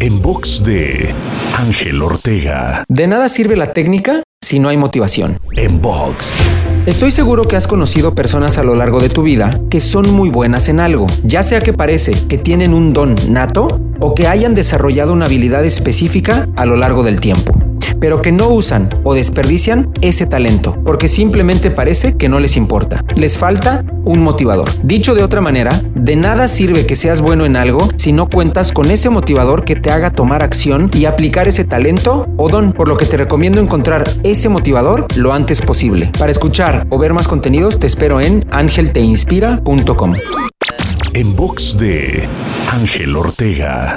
En box de Ángel Ortega. De nada sirve la técnica si no hay motivación. En box. Estoy seguro que has conocido personas a lo largo de tu vida que son muy buenas en algo, ya sea que parece que tienen un don nato o que hayan desarrollado una habilidad específica a lo largo del tiempo pero que no usan o desperdician ese talento, porque simplemente parece que no les importa. Les falta un motivador. Dicho de otra manera, de nada sirve que seas bueno en algo si no cuentas con ese motivador que te haga tomar acción y aplicar ese talento o don, por lo que te recomiendo encontrar ese motivador lo antes posible. Para escuchar o ver más contenidos te espero en angelteinspira.com. En box de Ángel Ortega.